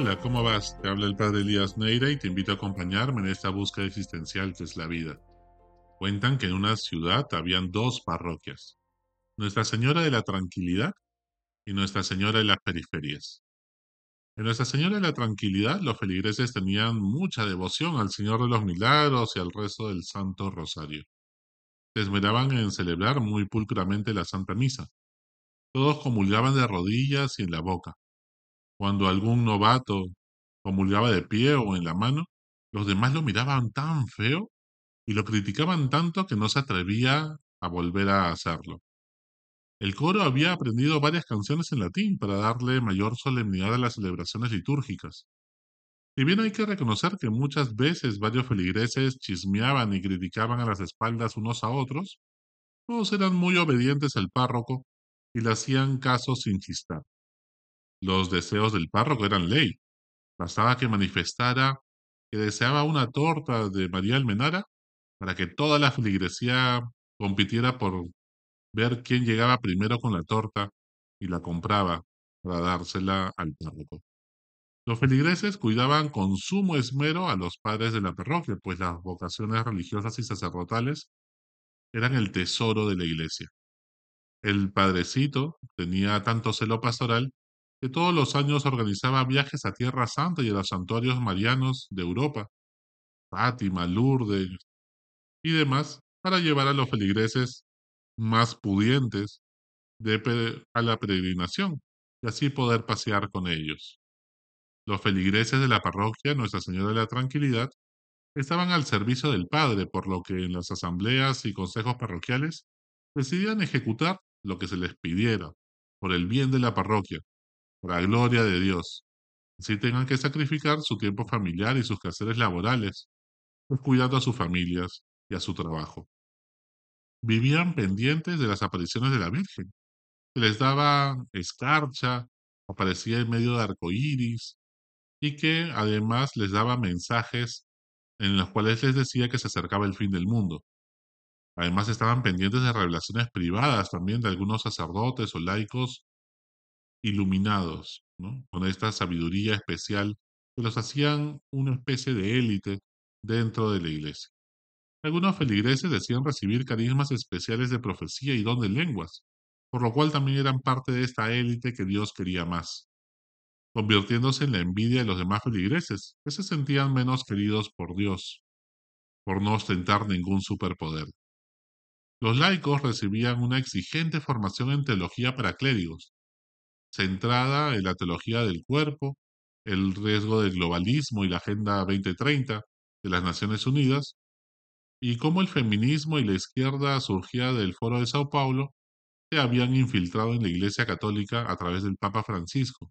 Hola, ¿cómo vas? Te habla el padre Elías Neira y te invito a acompañarme en esta búsqueda existencial que es la vida. Cuentan que en una ciudad habían dos parroquias, Nuestra Señora de la Tranquilidad y Nuestra Señora de las Periferias. En Nuestra Señora de la Tranquilidad los feligreses tenían mucha devoción al Señor de los Milagros y al resto del Santo Rosario. Se esmeraban en celebrar muy pulcramente la Santa Misa. Todos comulgaban de rodillas y en la boca cuando algún novato comulgaba de pie o en la mano, los demás lo miraban tan feo y lo criticaban tanto que no se atrevía a volver a hacerlo. El coro había aprendido varias canciones en latín para darle mayor solemnidad a las celebraciones litúrgicas. Y bien hay que reconocer que muchas veces varios feligreses chismeaban y criticaban a las espaldas unos a otros, todos eran muy obedientes al párroco y le hacían caso sin chistar. Los deseos del párroco eran ley. Bastaba que manifestara que deseaba una torta de María Almenara para que toda la feligresía compitiera por ver quién llegaba primero con la torta y la compraba para dársela al párroco. Los feligreses cuidaban con sumo esmero a los padres de la parroquia, pues las vocaciones religiosas y sacerdotales eran el tesoro de la iglesia. El padrecito tenía tanto celo pastoral que todos los años organizaba viajes a Tierra Santa y a los santuarios marianos de Europa, Fátima, Lourdes y demás, para llevar a los feligreses más pudientes a la peregrinación y así poder pasear con ellos. Los feligreses de la parroquia Nuestra Señora de la Tranquilidad estaban al servicio del Padre, por lo que en las asambleas y consejos parroquiales decidían ejecutar lo que se les pidiera, por el bien de la parroquia, la gloria de Dios. Así tengan que sacrificar su tiempo familiar y sus quehaceres laborales, pues cuidando a sus familias y a su trabajo. Vivían pendientes de las apariciones de la Virgen, que les daba escarcha, aparecía en medio de arcoíris, y que además les daba mensajes en los cuales les decía que se acercaba el fin del mundo. Además estaban pendientes de revelaciones privadas también de algunos sacerdotes o laicos iluminados, con esta sabiduría especial que los hacían una especie de élite dentro de la iglesia. Algunos feligreses decían recibir carismas especiales de profecía y don de lenguas, por lo cual también eran parte de esta élite que Dios quería más, convirtiéndose en la envidia de los demás feligreses, que se sentían menos queridos por Dios, por no ostentar ningún superpoder. Los laicos recibían una exigente formación en teología para clérigos, centrada en la teología del cuerpo, el riesgo del globalismo y la Agenda 2030 de las Naciones Unidas, y cómo el feminismo y la izquierda surgía del Foro de Sao Paulo se habían infiltrado en la Iglesia Católica a través del Papa Francisco,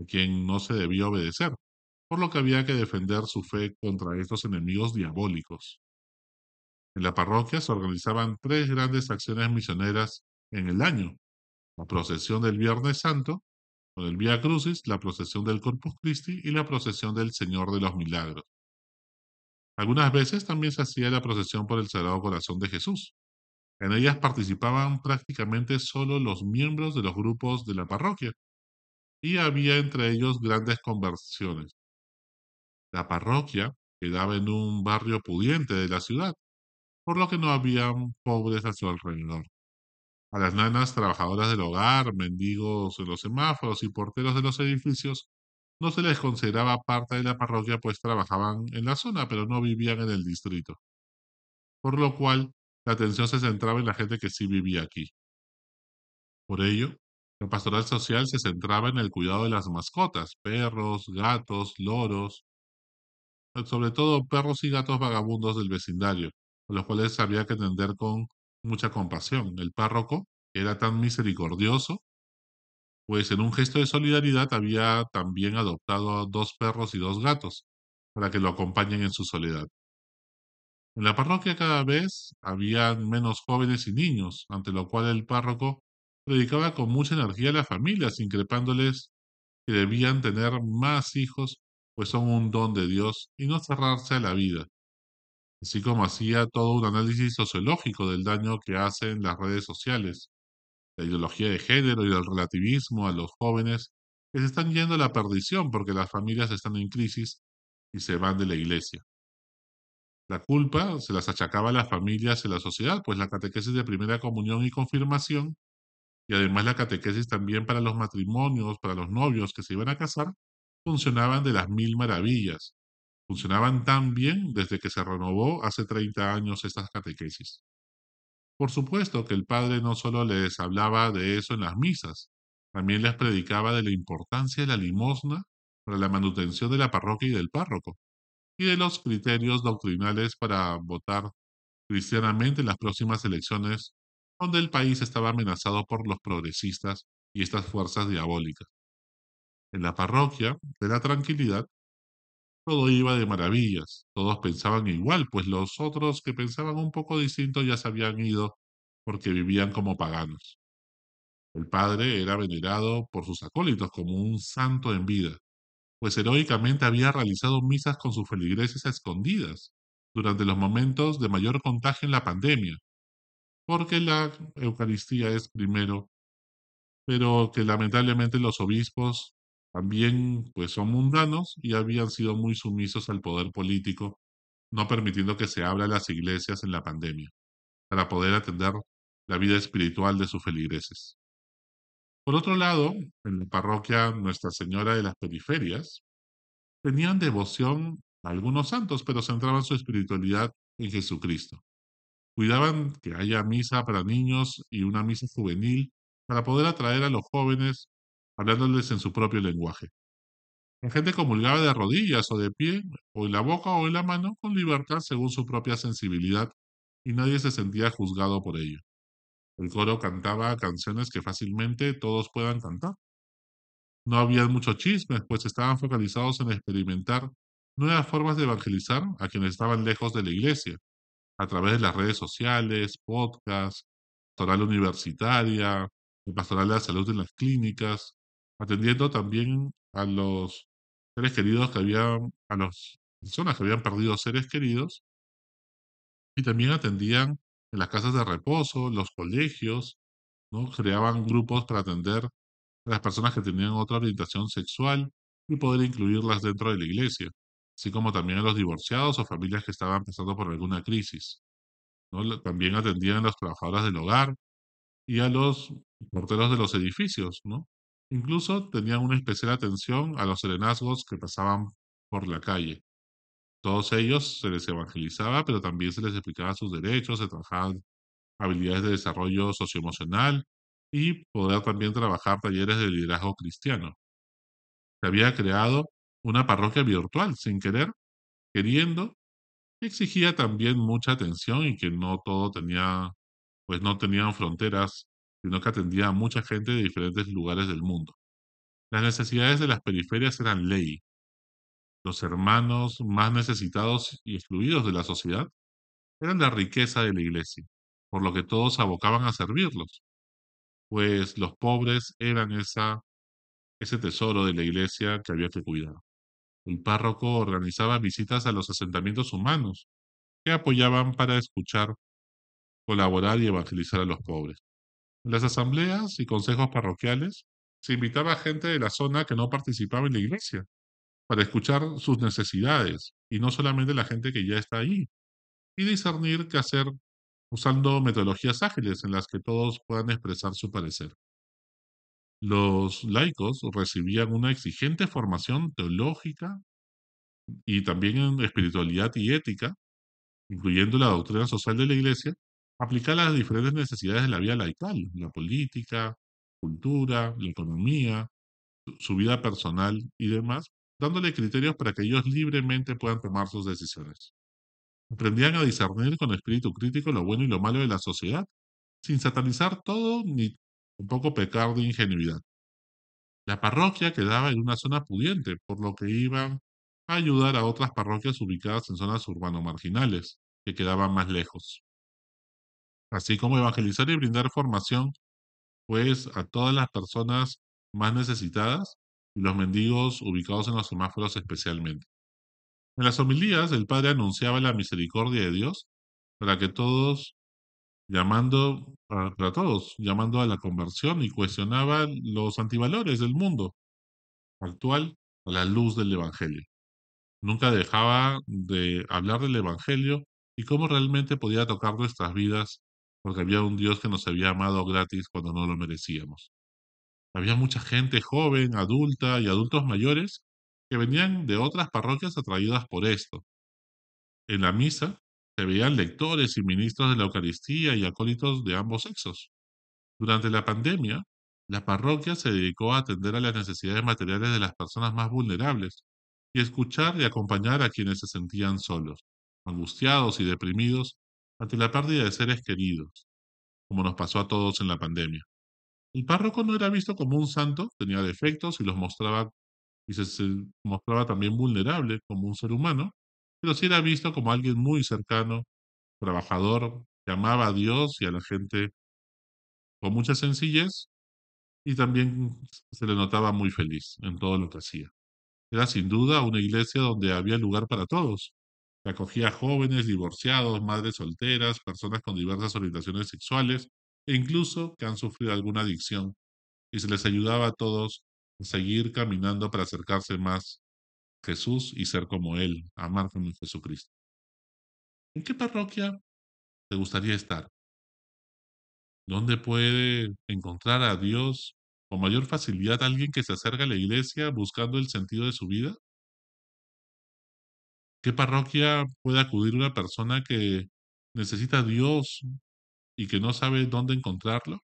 a quien no se debía obedecer, por lo que había que defender su fe contra estos enemigos diabólicos. En la parroquia se organizaban tres grandes acciones misioneras en el año, procesión del Viernes Santo, con el Vía Crucis, la procesión del Corpus Christi y la procesión del Señor de los Milagros. Algunas veces también se hacía la procesión por el Sagrado Corazón de Jesús. En ellas participaban prácticamente solo los miembros de los grupos de la parroquia y había entre ellos grandes conversiones. La parroquia quedaba en un barrio pudiente de la ciudad, por lo que no habían pobres a su alrededor. A las nanas trabajadoras del hogar, mendigos en los semáforos y porteros de los edificios no se les consideraba parte de la parroquia pues trabajaban en la zona pero no vivían en el distrito. Por lo cual la atención se centraba en la gente que sí vivía aquí. Por ello, la pastoral social se centraba en el cuidado de las mascotas, perros, gatos, loros, sobre todo perros y gatos vagabundos del vecindario, a los cuales había que atender con mucha compasión. El párroco era tan misericordioso, pues en un gesto de solidaridad había también adoptado a dos perros y dos gatos para que lo acompañen en su soledad. En la parroquia cada vez había menos jóvenes y niños, ante lo cual el párroco predicaba con mucha energía a las familias, increpándoles que debían tener más hijos, pues son un don de Dios, y no cerrarse a la vida así como hacía todo un análisis sociológico del daño que hacen las redes sociales, la ideología de género y el relativismo a los jóvenes que se están yendo a la perdición porque las familias están en crisis y se van de la iglesia. La culpa se las achacaba a las familias y a la sociedad, pues la catequesis de primera comunión y confirmación, y además la catequesis también para los matrimonios, para los novios que se iban a casar, funcionaban de las mil maravillas. Funcionaban tan bien desde que se renovó hace 30 años estas catequesis. Por supuesto que el padre no solo les hablaba de eso en las misas, también les predicaba de la importancia de la limosna para la manutención de la parroquia y del párroco, y de los criterios doctrinales para votar cristianamente en las próximas elecciones, donde el país estaba amenazado por los progresistas y estas fuerzas diabólicas. En la parroquia de la tranquilidad, todo iba de maravillas, todos pensaban igual, pues los otros que pensaban un poco distinto ya se habían ido porque vivían como paganos. El padre era venerado por sus acólitos como un santo en vida, pues heroicamente había realizado misas con sus feligreses escondidas durante los momentos de mayor contagio en la pandemia, porque la Eucaristía es primero, pero que lamentablemente los obispos también pues son mundanos y habían sido muy sumisos al poder político, no permitiendo que se abra las iglesias en la pandemia, para poder atender la vida espiritual de sus feligreses. Por otro lado, en la parroquia Nuestra Señora de las Periferias, tenían devoción a algunos santos, pero centraban su espiritualidad en Jesucristo. Cuidaban que haya misa para niños y una misa juvenil para poder atraer a los jóvenes hablándoles en su propio lenguaje. La gente comulgaba de rodillas o de pie, o en la boca o en la mano, con libertad según su propia sensibilidad, y nadie se sentía juzgado por ello. El coro cantaba canciones que fácilmente todos puedan cantar. No había muchos chismes, pues estaban focalizados en experimentar nuevas formas de evangelizar a quienes estaban lejos de la iglesia, a través de las redes sociales, podcasts, pastoral universitaria, pastoral de la salud en las clínicas, atendiendo también a los seres queridos que habían, a las personas que habían perdido seres queridos, y también atendían en las casas de reposo, los colegios, ¿no? Creaban grupos para atender a las personas que tenían otra orientación sexual y poder incluirlas dentro de la iglesia, así como también a los divorciados o familias que estaban pasando por alguna crisis. ¿no? También atendían a los trabajadores del hogar y a los porteros de los edificios, ¿no? Incluso tenían una especial atención a los serenazgos que pasaban por la calle. Todos ellos se les evangelizaba, pero también se les explicaba sus derechos, se trabajaban habilidades de desarrollo socioemocional y poder también trabajar talleres de liderazgo cristiano. Se había creado una parroquia virtual sin querer, queriendo, que exigía también mucha atención y que no todo tenía, pues no tenían fronteras, sino que atendía a mucha gente de diferentes lugares del mundo. Las necesidades de las periferias eran ley, los hermanos más necesitados y excluidos de la sociedad eran la riqueza de la iglesia, por lo que todos abocaban a servirlos, pues los pobres eran ese tesoro de la iglesia que había que cuidar. El párroco organizaba visitas a los asentamientos humanos, que apoyaban para escuchar, colaborar y evangelizar a los pobres. Las asambleas y consejos parroquiales se invitaba a gente de la zona que no participaba en la iglesia, para escuchar sus necesidades y no solamente la gente que ya está ahí, y discernir qué hacer usando metodologías ágiles en las que todos puedan expresar su parecer. Los laicos recibían una exigente formación teológica y también en espiritualidad y ética, incluyendo la doctrina social de la Iglesia, aplicada a las diferentes necesidades de la vida laical, la política, cultura, la economía, su vida personal y demás, dándole criterios para que ellos libremente puedan tomar sus decisiones. Aprendían a discernir con espíritu crítico lo bueno y lo malo de la sociedad, sin satanizar todo ni tampoco pecar de ingenuidad. La parroquia quedaba en una zona pudiente, por lo que iban a ayudar a otras parroquias ubicadas en zonas urbano-marginales, que quedaban más lejos. Así como evangelizar y brindar formación, pues, a todas las personas más necesitadas y los mendigos ubicados en los semáforos especialmente. En las homilías, el padre anunciaba la misericordia de Dios para que todos, llamando para todos, llamando a la conversión y cuestionaba los antivalores del mundo, actual a la luz del Evangelio. Nunca dejaba de hablar del Evangelio y cómo realmente podía tocar nuestras vidas porque había un Dios que nos había amado gratis cuando no lo merecíamos. Había mucha gente joven, adulta y adultos mayores que venían de otras parroquias atraídas por esto. En la misa se veían lectores y ministros de la Eucaristía y acólitos de ambos sexos. Durante la pandemia, la parroquia se dedicó a atender a las necesidades materiales de las personas más vulnerables y escuchar y acompañar a quienes se sentían solos, angustiados y deprimidos ante la pérdida de seres queridos, como nos pasó a todos en la pandemia. El párroco no era visto como un santo, tenía defectos y los mostraba y se, se mostraba también vulnerable como un ser humano, pero sí era visto como alguien muy cercano, trabajador, que amaba a Dios y a la gente con mucha sencillez y también se le notaba muy feliz en todo lo que hacía. Era sin duda una iglesia donde había lugar para todos. Acogía jóvenes, divorciados, madres solteras, personas con diversas orientaciones sexuales e incluso que han sufrido alguna adicción. Y se les ayudaba a todos a seguir caminando para acercarse más a Jesús y ser como Él, amar como Jesucristo. ¿En qué parroquia te gustaría estar? ¿Dónde puede encontrar a Dios con mayor facilidad alguien que se acerca a la iglesia buscando el sentido de su vida? ¿Qué parroquia puede acudir una persona que necesita a Dios y que no sabe dónde encontrarlo?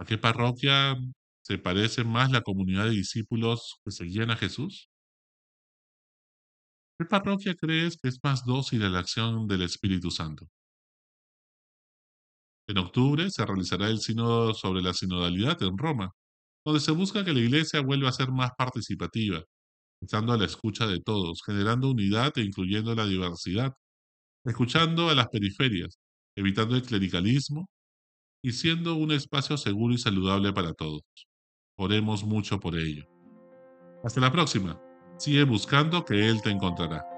¿A qué parroquia se parece más la comunidad de discípulos que seguían a Jesús? ¿Qué parroquia crees que es más dócil a la acción del Espíritu Santo? En octubre se realizará el sínodo sobre la sinodalidad en Roma, donde se busca que la Iglesia vuelva a ser más participativa, estando a la escucha de todos, generando unidad e incluyendo la diversidad, escuchando a las periferias, evitando el clericalismo y siendo un espacio seguro y saludable para todos. Oremos mucho por ello. Hasta la próxima. Sigue buscando que Él te encontrará.